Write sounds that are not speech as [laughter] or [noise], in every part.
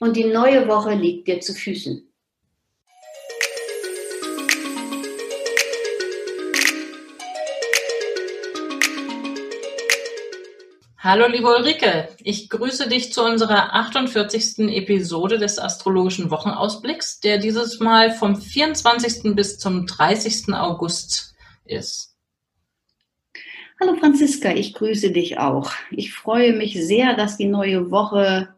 Und die neue Woche liegt dir zu Füßen. Hallo liebe Ulrike, ich grüße dich zu unserer 48. Episode des astrologischen Wochenausblicks, der dieses Mal vom 24. bis zum 30. August ist. Hallo Franziska, ich grüße dich auch. Ich freue mich sehr, dass die neue Woche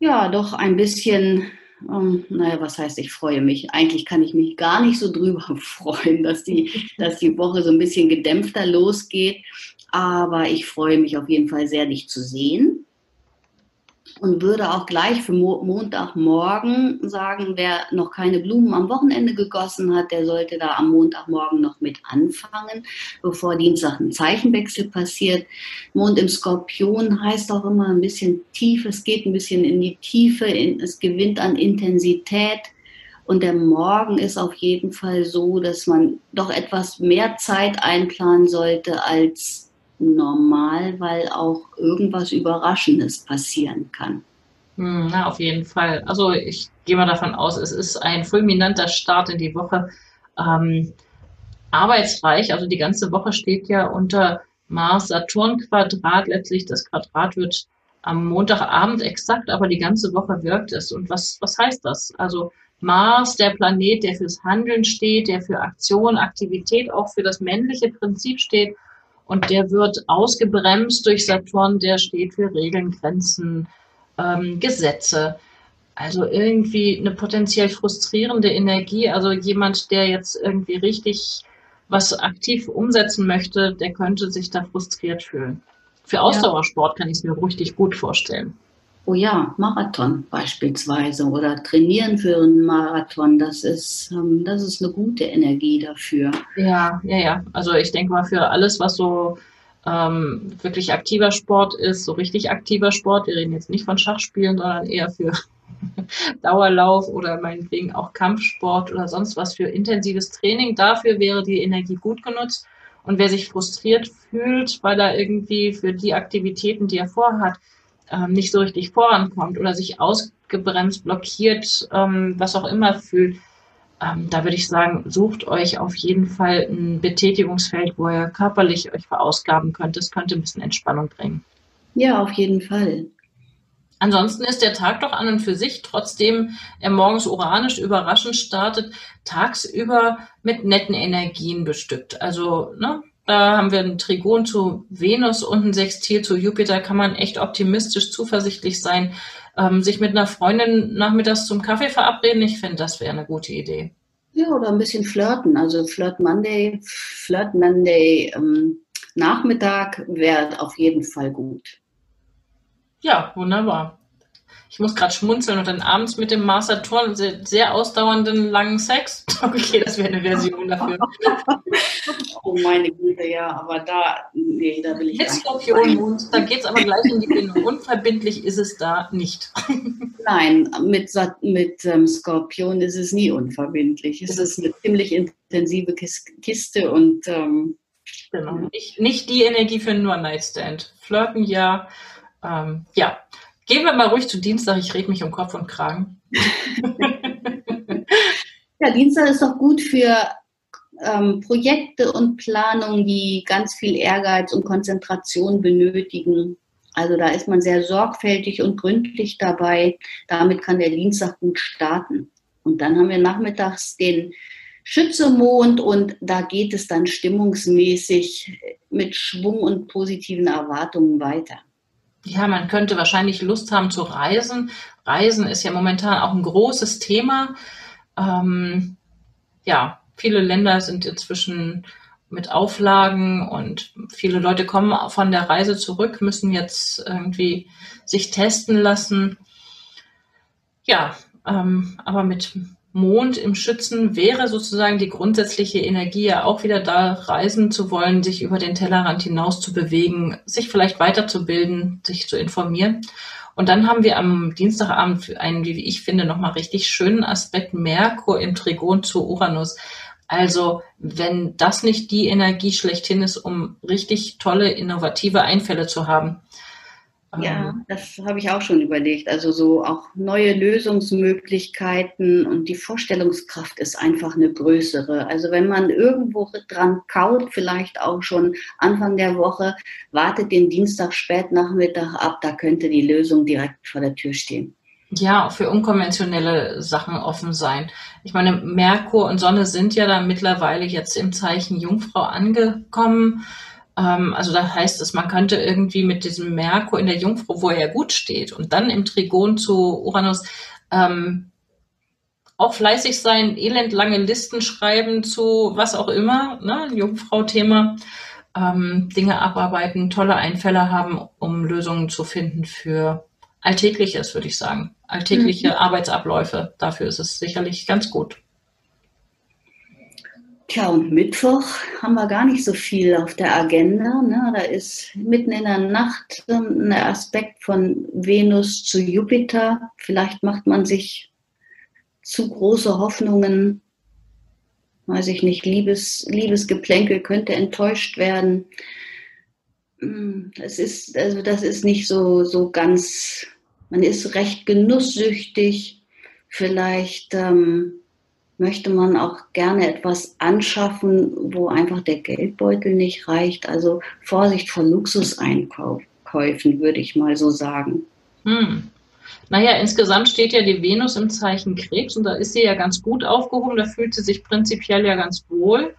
ja doch ein bisschen, ähm, naja, was heißt, ich freue mich. Eigentlich kann ich mich gar nicht so drüber [laughs] freuen, dass die, dass die Woche so ein bisschen gedämpfter losgeht. Aber ich freue mich auf jeden Fall sehr, dich zu sehen. Und würde auch gleich für Mo Montagmorgen sagen, wer noch keine Blumen am Wochenende gegossen hat, der sollte da am Montagmorgen noch mit anfangen, bevor Dienstag ein Zeichenwechsel passiert. Mond im Skorpion heißt auch immer ein bisschen tief, es geht ein bisschen in die Tiefe, es gewinnt an Intensität. Und der Morgen ist auf jeden Fall so, dass man doch etwas mehr Zeit einplanen sollte als normal, weil auch irgendwas Überraschendes passieren kann. Hm, na, auf jeden Fall. Also ich gehe mal davon aus, es ist ein fulminanter Start in die Woche. Ähm, arbeitsreich, also die ganze Woche steht ja unter Mars-Saturn-Quadrat. Letztlich das Quadrat wird am Montagabend exakt, aber die ganze Woche wirkt es. Und was, was heißt das? Also Mars, der Planet, der fürs Handeln steht, der für Aktion, Aktivität, auch für das männliche Prinzip steht und der wird ausgebremst durch Saturn, der steht für Regeln, Grenzen, ähm, Gesetze. Also irgendwie eine potenziell frustrierende Energie. Also jemand, der jetzt irgendwie richtig was aktiv umsetzen möchte, der könnte sich da frustriert fühlen. Für Ausdauersport kann ich es mir richtig gut vorstellen oh ja, Marathon beispielsweise oder trainieren für einen Marathon, das ist, ähm, das ist eine gute Energie dafür. Ja, ja, ja. Also ich denke mal für alles, was so ähm, wirklich aktiver Sport ist, so richtig aktiver Sport, wir reden jetzt nicht von Schachspielen, sondern eher für [laughs] Dauerlauf oder meinetwegen auch Kampfsport oder sonst was für intensives Training. Dafür wäre die Energie gut genutzt. Und wer sich frustriert fühlt, weil er irgendwie für die Aktivitäten, die er vorhat, ähm, nicht so richtig vorankommt oder sich ausgebremst, blockiert, ähm, was auch immer fühlt, ähm, da würde ich sagen, sucht euch auf jeden Fall ein Betätigungsfeld, wo ihr körperlich euch verausgaben könnt. Das könnte ein bisschen Entspannung bringen. Ja, auf jeden Fall. Ansonsten ist der Tag doch an und für sich, trotzdem er morgens uranisch überraschend startet, tagsüber mit netten Energien bestückt. Also ne, da haben wir ein Trigon zu Venus und ein Sextil zu Jupiter. Kann man echt optimistisch, zuversichtlich sein. Ähm, sich mit einer Freundin nachmittags zum Kaffee verabreden, ich finde, das wäre eine gute Idee. Ja, oder ein bisschen flirten. Also Flirt Monday, Flirt Monday ähm, Nachmittag wäre auf jeden Fall gut. Ja, wunderbar. Ich muss gerade schmunzeln und dann abends mit dem Mars Saturn sehr, sehr ausdauernden langen Sex. [laughs] Okay, das wäre eine Version dafür. [laughs] oh meine Güte, ja, aber da, nee, da will ich Mit Skorpionmond, da geht es aber gleich in die Bindung. Unverbindlich ist es da nicht. [laughs] Nein, mit, mit ähm, Skorpion ist es nie unverbindlich. Es ist eine ziemlich intensive Kiste und ähm, genau. nicht, nicht die Energie für einen One-Night-Stand. Flirten ja, ähm, ja. Gehen wir mal ruhig zu Dienstag, ich rede mich um Kopf und Kragen. ja, Dienstag ist doch gut für ähm, Projekte und Planungen, die ganz viel Ehrgeiz und Konzentration benötigen. Also da ist man sehr sorgfältig und gründlich dabei. Damit kann der Dienstag gut starten. Und dann haben wir nachmittags den Schützemond und da geht es dann stimmungsmäßig mit Schwung und positiven Erwartungen weiter. Ja, man könnte wahrscheinlich Lust haben zu reisen. Reisen ist ja momentan auch ein großes Thema. Ähm, ja, viele Länder sind inzwischen mit Auflagen und viele Leute kommen von der Reise zurück, müssen jetzt irgendwie sich testen lassen. Ja, Ähm, aber mit Mond im Schützen wäre sozusagen die grundsätzliche Energie ja auch wieder da, reisen zu wollen, sich über den Tellerrand hinaus zu bewegen, sich vielleicht weiterzubilden, sich zu informieren. Und dann haben wir am Dienstagabend einen, wie ich finde, nochmal richtig schönen Aspekt Merkur im Trigon zu Uranus. Also wenn das nicht die Energie schlechthin ist, um richtig tolle, innovative Einfälle zu haben, ja, ähm. das habe ich auch schon überlegt. Also so auch neue Lösungsmöglichkeiten und die Vorstellungskraft ist einfach eine größere. Also wenn man irgendwo dran kaut, vielleicht auch schon Anfang der Woche, wartet den Dienstag Spätnachmittag ab, da könnte die Lösung direkt vor der Tür stehen. Ja, auch für unkonventionelle Sachen offen sein. Ich meine, Merkur und Sonne sind ja da mittlerweile jetzt im Zeichen Jungfrau angekommen. Ähm, also da heißt es, man könnte irgendwie mit diesem Merkur in der Jungfrau, wo er ja gut steht, und dann im Trigon zu Uranus ähm, auch fleißig sein, elendlange Listen schreiben zu was auch immer, ne, Jungfrau-Thema, ähm, Dinge abarbeiten, tolle Einfälle haben, um Lösungen zu finden für Alltägliches, würde ich sagen. Alltägliche mhm. Arbeitsabläufe. Dafür ist es sicherlich ganz gut. Tja, und Mittwoch haben wir gar nicht so viel auf der Agenda. Ne? Da ist mitten in der Nacht ein Aspekt von Venus zu Jupiter. Vielleicht macht man sich zu große Hoffnungen. Weiß ich nicht, Liebes, Liebesgeplänkel könnte enttäuscht werden. Hm, es ist, also das ist nicht so, so ganz, man ist recht genusssüchtig. Vielleicht ähm, möchte man auch gerne etwas anschaffen, wo einfach der Geldbeutel nicht reicht. Also Vorsicht vor Luxuseinkäufen, würde ich mal so sagen. Hm. Naja, insgesamt steht ja die Venus im Zeichen Krebs und da ist sie ja ganz gut aufgehoben, da fühlt sie sich prinzipiell ja ganz wohl.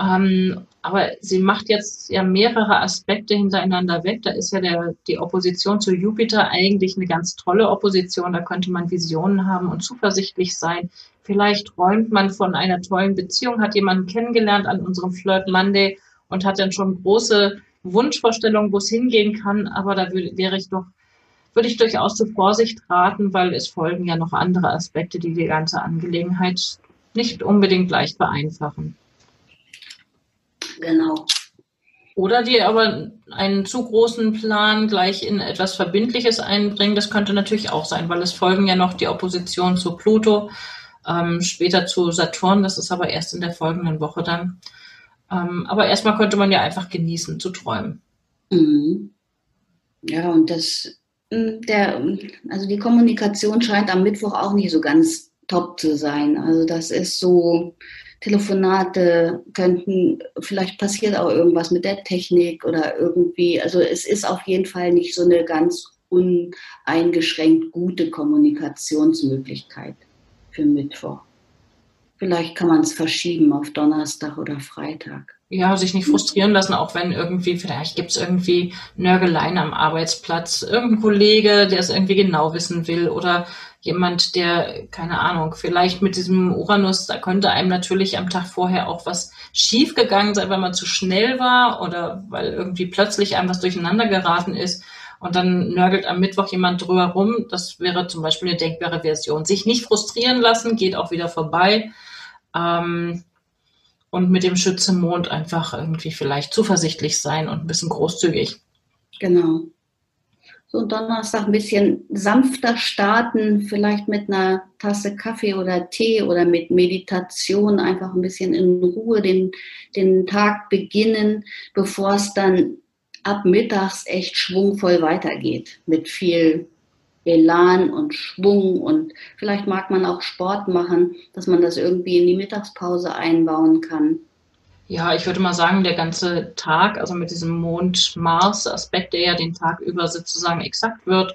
Ähm, aber sie macht jetzt ja mehrere Aspekte hintereinander weg. Da ist ja der, die Opposition zu Jupiter eigentlich eine ganz tolle Opposition. Da könnte man Visionen haben und zuversichtlich sein. Vielleicht träumt man von einer tollen Beziehung, hat jemanden kennengelernt an unserem Flirt Monday und hat dann schon große Wunschvorstellungen, wo es hingehen kann. Aber da würde, wäre ich doch, würde ich durchaus zur Vorsicht raten, weil es folgen ja noch andere Aspekte, die die ganze Angelegenheit nicht unbedingt leicht vereinfachen. Genau. Oder die aber einen zu großen Plan gleich in etwas Verbindliches einbringen, das könnte natürlich auch sein, weil es folgen ja noch die Opposition zu Pluto, ähm, später zu Saturn, das ist aber erst in der folgenden Woche dann. Ähm, aber erstmal könnte man ja einfach genießen, zu träumen. Mhm. Ja, und das, hm, der, also die Kommunikation scheint am Mittwoch auch nicht so ganz top zu sein. Also das ist so, Telefonate könnten, vielleicht passiert auch irgendwas mit der Technik oder irgendwie, also es ist auf jeden Fall nicht so eine ganz uneingeschränkt gute Kommunikationsmöglichkeit für Mittwoch. Vielleicht kann man es verschieben auf Donnerstag oder Freitag. Ja, sich nicht frustrieren lassen, auch wenn irgendwie, vielleicht gibt es irgendwie Nörgeleien am Arbeitsplatz, irgendein Kollege, der es irgendwie genau wissen will oder jemand, der, keine Ahnung, vielleicht mit diesem Uranus, da könnte einem natürlich am Tag vorher auch was schiefgegangen sein, weil man zu schnell war oder weil irgendwie plötzlich einem was durcheinander geraten ist und dann nörgelt am Mittwoch jemand drüber rum. Das wäre zum Beispiel eine denkbare Version. Sich nicht frustrieren lassen, geht auch wieder vorbei. Ähm, und mit dem Schützenmond einfach irgendwie vielleicht zuversichtlich sein und ein bisschen großzügig. Genau so Donnerstag ein bisschen sanfter starten, vielleicht mit einer Tasse Kaffee oder Tee oder mit Meditation einfach ein bisschen in Ruhe den, den Tag beginnen, bevor es dann ab mittags echt schwungvoll weitergeht mit viel Elan und Schwung und vielleicht mag man auch Sport machen, dass man das irgendwie in die Mittagspause einbauen kann. Ja, ich würde mal sagen, der ganze Tag, also mit diesem Mond-Mars-Aspekt, der ja den Tag über sozusagen exakt wird,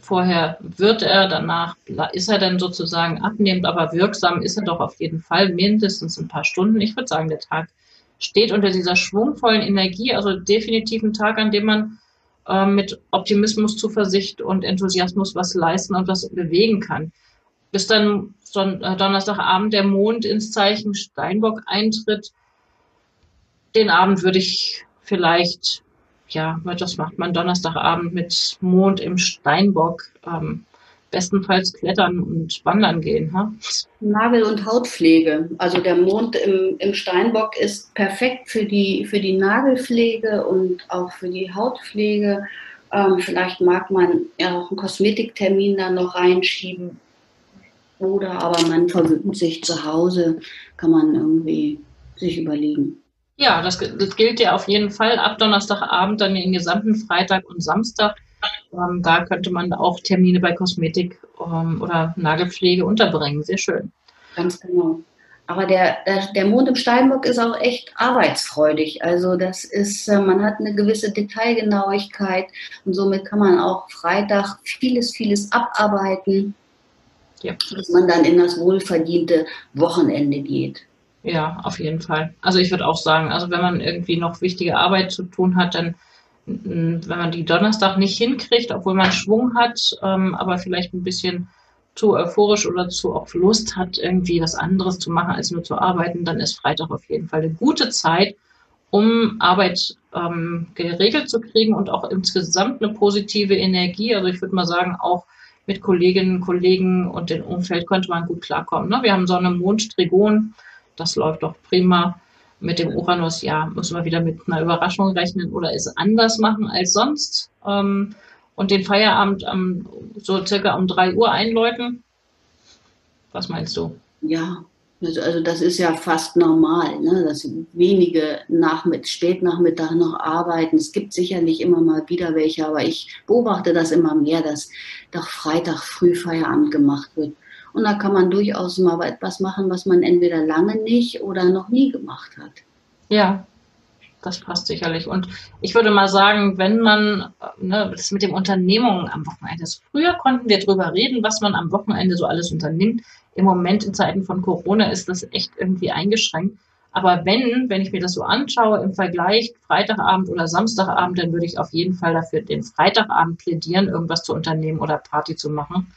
vorher wird er, danach ist er dann sozusagen abnehmend, aber wirksam ist er doch auf jeden Fall mindestens ein paar Stunden. Ich würde sagen, der Tag steht unter dieser schwungvollen Energie, also definitiv ein Tag, an dem man äh, mit Optimismus, Zuversicht und Enthusiasmus was leisten und was bewegen kann. Bis dann Son äh, Donnerstagabend der Mond ins Zeichen Steinbock eintritt, den Abend würde ich vielleicht, ja, das macht man Donnerstagabend mit Mond im Steinbock, ähm, bestenfalls klettern und wandern gehen. Ha? Nagel- und Hautpflege. Also der Mond im, im Steinbock ist perfekt für die, für die Nagelpflege und auch für die Hautpflege. Ähm, vielleicht mag man ja auch einen Kosmetiktermin da noch reinschieben. Oder aber man verwöhnt sich zu Hause, kann man irgendwie sich überlegen. Ja, das, das gilt ja auf jeden Fall ab Donnerstagabend, dann den gesamten Freitag und Samstag. Ähm, da könnte man auch Termine bei Kosmetik ähm, oder Nagelpflege unterbringen. Sehr schön. Ganz genau. Aber der, der, der Mond im Steinbock ist auch echt arbeitsfreudig. Also das ist, äh, man hat eine gewisse Detailgenauigkeit und somit kann man auch Freitag vieles, vieles abarbeiten, ja. dass man dann in das wohlverdiente Wochenende geht. Ja, auf jeden Fall. Also ich würde auch sagen, also wenn man irgendwie noch wichtige Arbeit zu tun hat, dann wenn man die Donnerstag nicht hinkriegt, obwohl man Schwung hat, ähm, aber vielleicht ein bisschen zu euphorisch oder zu auch Lust hat, irgendwie was anderes zu machen, als nur zu arbeiten, dann ist Freitag auf jeden Fall eine gute Zeit, um Arbeit ähm, geregelt zu kriegen und auch insgesamt eine positive Energie. Also ich würde mal sagen, auch mit Kolleginnen, Kollegen und dem Umfeld könnte man gut klarkommen. Ne? Wir haben Sonne, Mond, Trigon das läuft doch prima. Mit dem Uranus, ja, müssen wir wieder mit einer Überraschung rechnen oder es anders machen als sonst. Ähm, und den Feierabend am, so circa um drei Uhr einläuten. Was meinst du? Ja, also, das ist ja fast normal, ne? dass wenige Nachmitt Spätnachmittag noch arbeiten. Es gibt sicherlich immer mal wieder welche, aber ich beobachte das immer mehr, dass doch Freitag früh Feierabend gemacht wird. Und da kann man durchaus mal etwas machen, was man entweder lange nicht oder noch nie gemacht hat. Ja, das passt sicherlich. Und ich würde mal sagen, wenn man, ne, das mit dem Unternehmungen am Wochenende ist. Früher konnten wir drüber reden, was man am Wochenende so alles unternimmt. Im Moment in Zeiten von Corona ist das echt irgendwie eingeschränkt. Aber wenn, wenn ich mir das so anschaue im Vergleich Freitagabend oder Samstagabend, dann würde ich auf jeden Fall dafür den Freitagabend plädieren, irgendwas zu unternehmen oder Party zu machen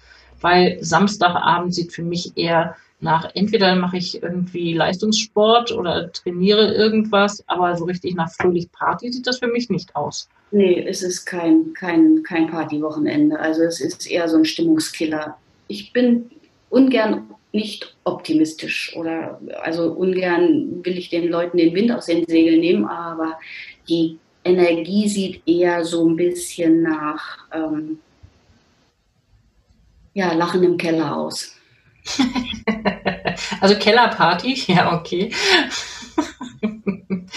weil Samstagabend sieht für mich eher nach, entweder mache ich irgendwie Leistungssport oder trainiere irgendwas, aber so richtig nach fröhlich Party sieht das für mich nicht aus. Nee, es ist kein, kein, kein Partywochenende. Also es ist eher so ein Stimmungskiller. Ich bin ungern nicht optimistisch oder also ungern will ich den Leuten den Wind aus den Segeln nehmen, aber die Energie sieht eher so ein bisschen nach ähm, ja, Lachen im Keller aus. [laughs] also Kellerparty, [laughs] ja, okay. [laughs]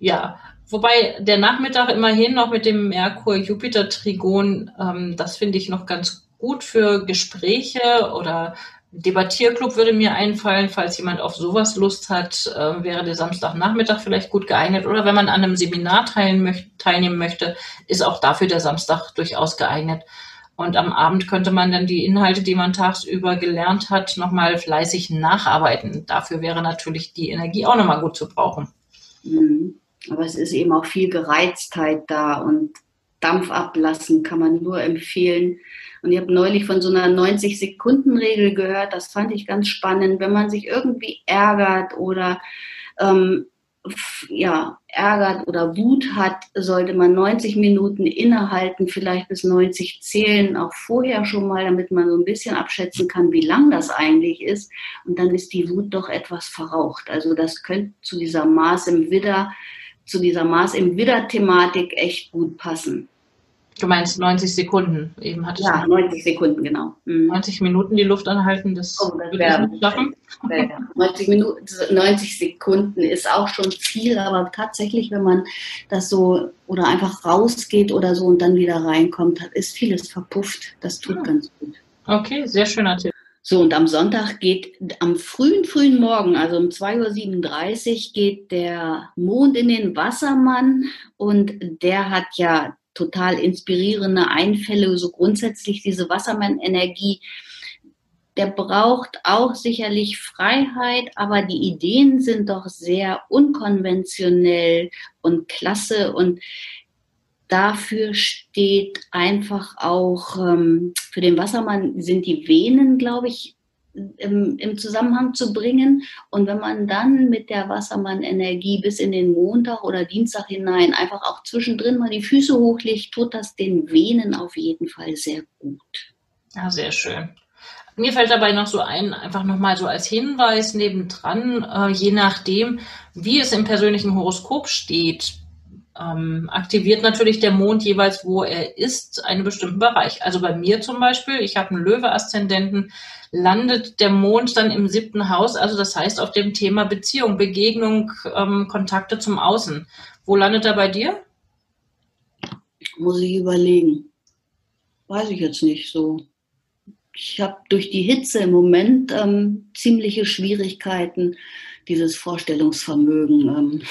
ja, wobei der Nachmittag immerhin noch mit dem Merkur-Jupiter-Trigon, ähm, das finde ich noch ganz gut für Gespräche oder Debattierclub würde mir einfallen, falls jemand auf sowas Lust hat, äh, wäre der Samstagnachmittag vielleicht gut geeignet. Oder wenn man an einem Seminar teilnehmen möchte, ist auch dafür der Samstag durchaus geeignet. Und am Abend könnte man dann die Inhalte, die man tagsüber gelernt hat, nochmal fleißig nacharbeiten. Dafür wäre natürlich die Energie auch nochmal gut zu brauchen. Mhm. Aber es ist eben auch viel Gereiztheit da und Dampf ablassen kann man nur empfehlen. Und ich habe neulich von so einer 90-Sekunden-Regel gehört, das fand ich ganz spannend. Wenn man sich irgendwie ärgert oder ähm, ja, ärgert oder Wut hat, sollte man 90 Minuten innehalten, vielleicht bis 90 zählen, auch vorher schon mal, damit man so ein bisschen abschätzen kann, wie lang das eigentlich ist. Und dann ist die Wut doch etwas verraucht. Also das könnte zu dieser Maß im Widder, zu dieser Maß im Widder-Thematik echt gut passen. Du meinst 90 Sekunden, eben hattest Ja, 90 Sekunden, genau. Mhm. 90 Minuten die Luft anhalten, das, oh, das würde ich nicht schaffen. 90, Minuten, 90 Sekunden ist auch schon viel, aber tatsächlich, wenn man das so oder einfach rausgeht oder so und dann wieder reinkommt, ist vieles verpufft. Das tut ja. ganz gut. Okay, sehr schöner Tipp. So, und am Sonntag geht am frühen, frühen Morgen, also um 2.37 Uhr, geht der Mond in den Wassermann und der hat ja total inspirierende Einfälle, so grundsätzlich diese Wassermann-Energie. Der braucht auch sicherlich Freiheit, aber die Ideen sind doch sehr unkonventionell und klasse und dafür steht einfach auch, ähm, für den Wassermann sind die Venen, glaube ich, im, im Zusammenhang zu bringen. Und wenn man dann mit der Wassermann-Energie bis in den Montag oder Dienstag hinein einfach auch zwischendrin mal die Füße hochlegt, tut das den Venen auf jeden Fall sehr gut. Ja, sehr schön. Mir fällt dabei noch so ein, einfach nochmal so als Hinweis nebendran, äh, je nachdem, wie es im persönlichen Horoskop steht, ähm, aktiviert natürlich der Mond jeweils, wo er ist, einen bestimmten Bereich. Also bei mir zum Beispiel, ich habe einen Löwe-Aszendenten, landet der Mond dann im siebten Haus, also das heißt auf dem Thema Beziehung, Begegnung, ähm, Kontakte zum Außen. Wo landet er bei dir? Muss ich überlegen. Weiß ich jetzt nicht so. Ich habe durch die Hitze im Moment ähm, ziemliche Schwierigkeiten, dieses Vorstellungsvermögen.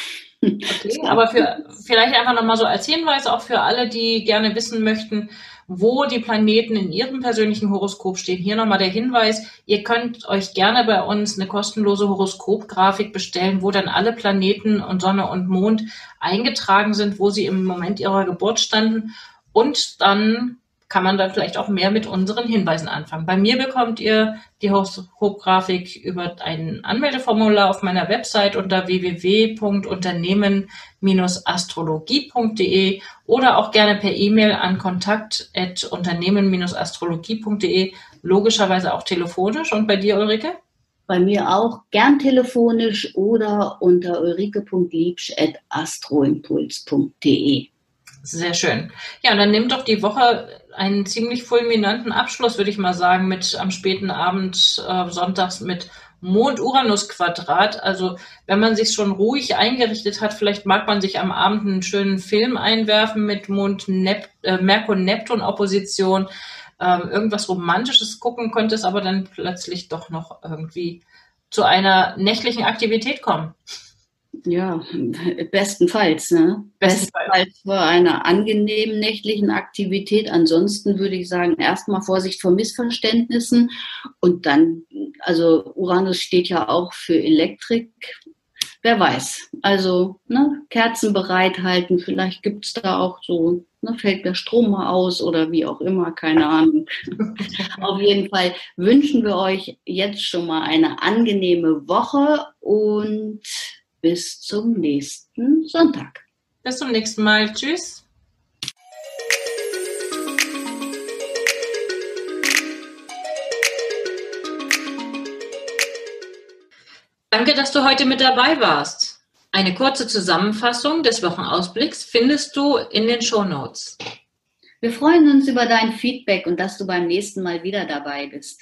Okay, aber für, vielleicht einfach nochmal so als Hinweis auch für alle, die gerne wissen möchten, wo die Planeten in ihrem persönlichen Horoskop stehen. Hier nochmal der Hinweis, ihr könnt euch gerne bei uns eine kostenlose Horoskopgrafik bestellen, wo dann alle Planeten und Sonne und Mond eingetragen sind, wo sie im Moment ihrer Geburt standen. Und dann kann man dann vielleicht auch mehr mit unseren Hinweisen anfangen. Bei mir bekommt ihr die Horoskopgrafik über ein Anmeldeformular auf meiner Website unter www.unternehmen-astrologie.de oder auch gerne per E-Mail an kontakt.unternehmen-astrologie.de, logischerweise auch telefonisch. Und bei dir, Ulrike? Bei mir auch gern telefonisch oder unter ulrike.liebsch.astroimpuls.de. Sehr schön. Ja, und dann nimmt doch die Woche einen ziemlich fulminanten Abschluss, würde ich mal sagen, mit am späten Abend äh, sonntags mit Mond-Uranus-Quadrat. Also wenn man sich schon ruhig eingerichtet hat, vielleicht mag man sich am Abend einen schönen Film einwerfen mit Mond -Nep äh, Merkur-Neptun-Opposition. Ähm, irgendwas Romantisches gucken, könnte es aber dann plötzlich doch noch irgendwie zu einer nächtlichen Aktivität kommen. Ja, bestenfalls. Ne? Bestenfalls für eine angenehmen nächtlichen Aktivität. Ansonsten würde ich sagen, erstmal Vorsicht vor Missverständnissen und dann, also Uranus steht ja auch für Elektrik. Wer weiß. Also ne, Kerzen bereithalten, vielleicht gibt es da auch so, ne, fällt der Strom mal aus oder wie auch immer, keine Ahnung. [laughs] Auf jeden Fall wünschen wir euch jetzt schon mal eine angenehme Woche und bis zum nächsten Sonntag. Bis zum nächsten Mal. Tschüss. Danke, dass du heute mit dabei warst. Eine kurze Zusammenfassung des Wochenausblicks findest du in den Show Notes. Wir freuen uns über dein Feedback und dass du beim nächsten Mal wieder dabei bist.